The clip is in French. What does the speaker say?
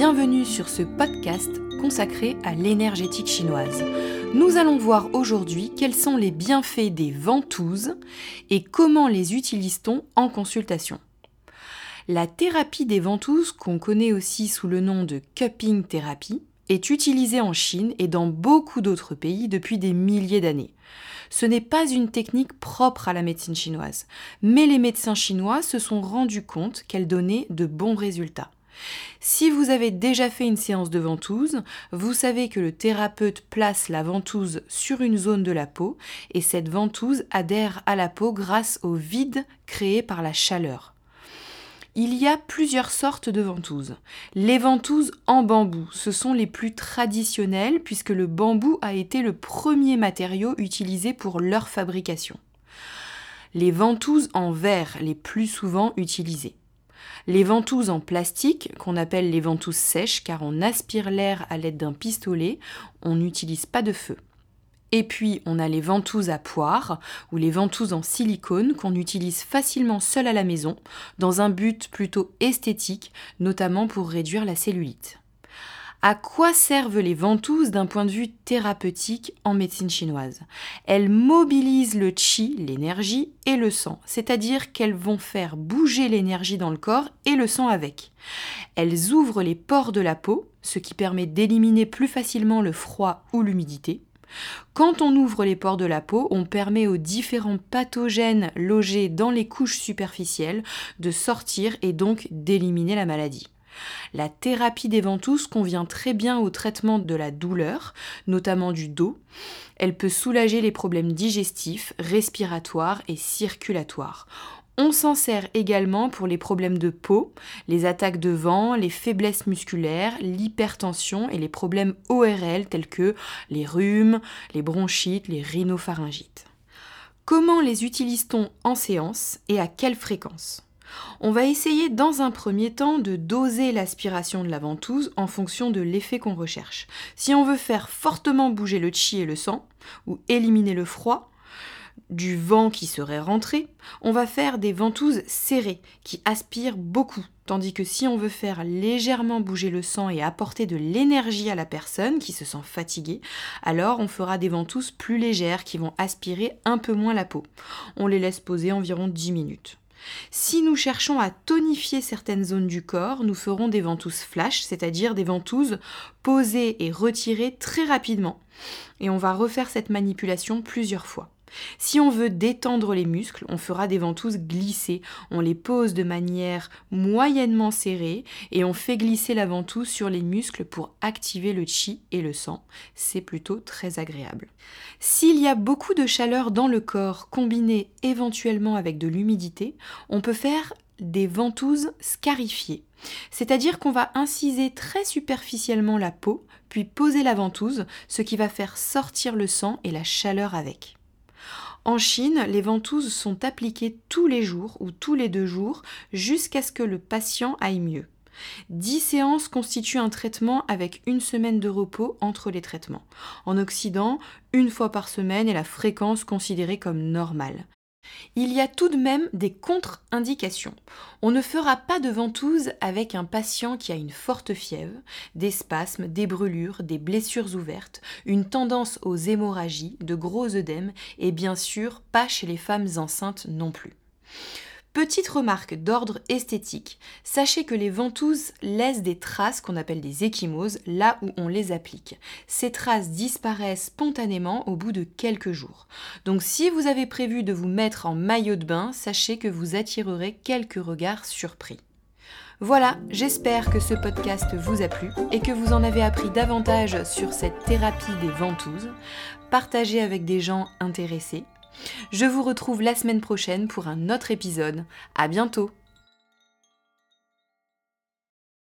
bienvenue sur ce podcast consacré à l'énergétique chinoise. Nous allons voir aujourd'hui quels sont les bienfaits des ventouses et comment les utilise-t-on en consultation. La thérapie des ventouses, qu'on connaît aussi sous le nom de cupping thérapie, est utilisée en Chine et dans beaucoup d'autres pays depuis des milliers d'années. Ce n'est pas une technique propre à la médecine chinoise, mais les médecins chinois se sont rendus compte qu'elle donnait de bons résultats. Si vous avez déjà fait une séance de ventouse, vous savez que le thérapeute place la ventouse sur une zone de la peau et cette ventouse adhère à la peau grâce au vide créé par la chaleur. Il y a plusieurs sortes de ventouses. Les ventouses en bambou, ce sont les plus traditionnelles puisque le bambou a été le premier matériau utilisé pour leur fabrication. Les ventouses en verre, les plus souvent utilisées. Les ventouses en plastique, qu'on appelle les ventouses sèches car on aspire l'air à l'aide d'un pistolet, on n'utilise pas de feu. Et puis on a les ventouses à poire ou les ventouses en silicone qu'on utilise facilement seul à la maison dans un but plutôt esthétique, notamment pour réduire la cellulite. À quoi servent les ventouses d'un point de vue thérapeutique en médecine chinoise? Elles mobilisent le qi, l'énergie, et le sang, c'est-à-dire qu'elles vont faire bouger l'énergie dans le corps et le sang avec. Elles ouvrent les pores de la peau, ce qui permet d'éliminer plus facilement le froid ou l'humidité. Quand on ouvre les pores de la peau, on permet aux différents pathogènes logés dans les couches superficielles de sortir et donc d'éliminer la maladie. La thérapie des ventouses convient très bien au traitement de la douleur, notamment du dos. Elle peut soulager les problèmes digestifs, respiratoires et circulatoires. On s'en sert également pour les problèmes de peau, les attaques de vent, les faiblesses musculaires, l'hypertension et les problèmes ORL tels que les rhumes, les bronchites, les rhinopharyngites. Comment les utilise-t-on en séance et à quelle fréquence? On va essayer dans un premier temps de doser l'aspiration de la ventouse en fonction de l'effet qu'on recherche. Si on veut faire fortement bouger le chi et le sang, ou éliminer le froid, du vent qui serait rentré, on va faire des ventouses serrées qui aspirent beaucoup. Tandis que si on veut faire légèrement bouger le sang et apporter de l'énergie à la personne qui se sent fatiguée, alors on fera des ventouses plus légères qui vont aspirer un peu moins la peau. On les laisse poser environ 10 minutes. Si nous cherchons à tonifier certaines zones du corps, nous ferons des ventouses flash, c'est-à-dire des ventouses posées et retirées très rapidement. Et on va refaire cette manipulation plusieurs fois. Si on veut détendre les muscles, on fera des ventouses glissées. On les pose de manière moyennement serrée et on fait glisser la ventouse sur les muscles pour activer le chi et le sang. C'est plutôt très agréable. S'il y a beaucoup de chaleur dans le corps combinée éventuellement avec de l'humidité, on peut faire des ventouses scarifiées. C'est-à-dire qu'on va inciser très superficiellement la peau, puis poser la ventouse, ce qui va faire sortir le sang et la chaleur avec. En Chine, les ventouses sont appliquées tous les jours ou tous les deux jours jusqu'à ce que le patient aille mieux. 10 séances constituent un traitement avec une semaine de repos entre les traitements. En Occident, une fois par semaine est la fréquence considérée comme normale. Il y a tout de même des contre-indications. On ne fera pas de ventouse avec un patient qui a une forte fièvre, des spasmes, des brûlures, des blessures ouvertes, une tendance aux hémorragies, de gros œdèmes et bien sûr pas chez les femmes enceintes non plus. Petite remarque d'ordre esthétique, sachez que les ventouses laissent des traces qu'on appelle des échymoses là où on les applique. Ces traces disparaissent spontanément au bout de quelques jours. Donc si vous avez prévu de vous mettre en maillot de bain, sachez que vous attirerez quelques regards surpris. Voilà, j'espère que ce podcast vous a plu et que vous en avez appris davantage sur cette thérapie des ventouses. Partagez avec des gens intéressés je vous retrouve la semaine prochaine pour un autre épisode. À bientôt!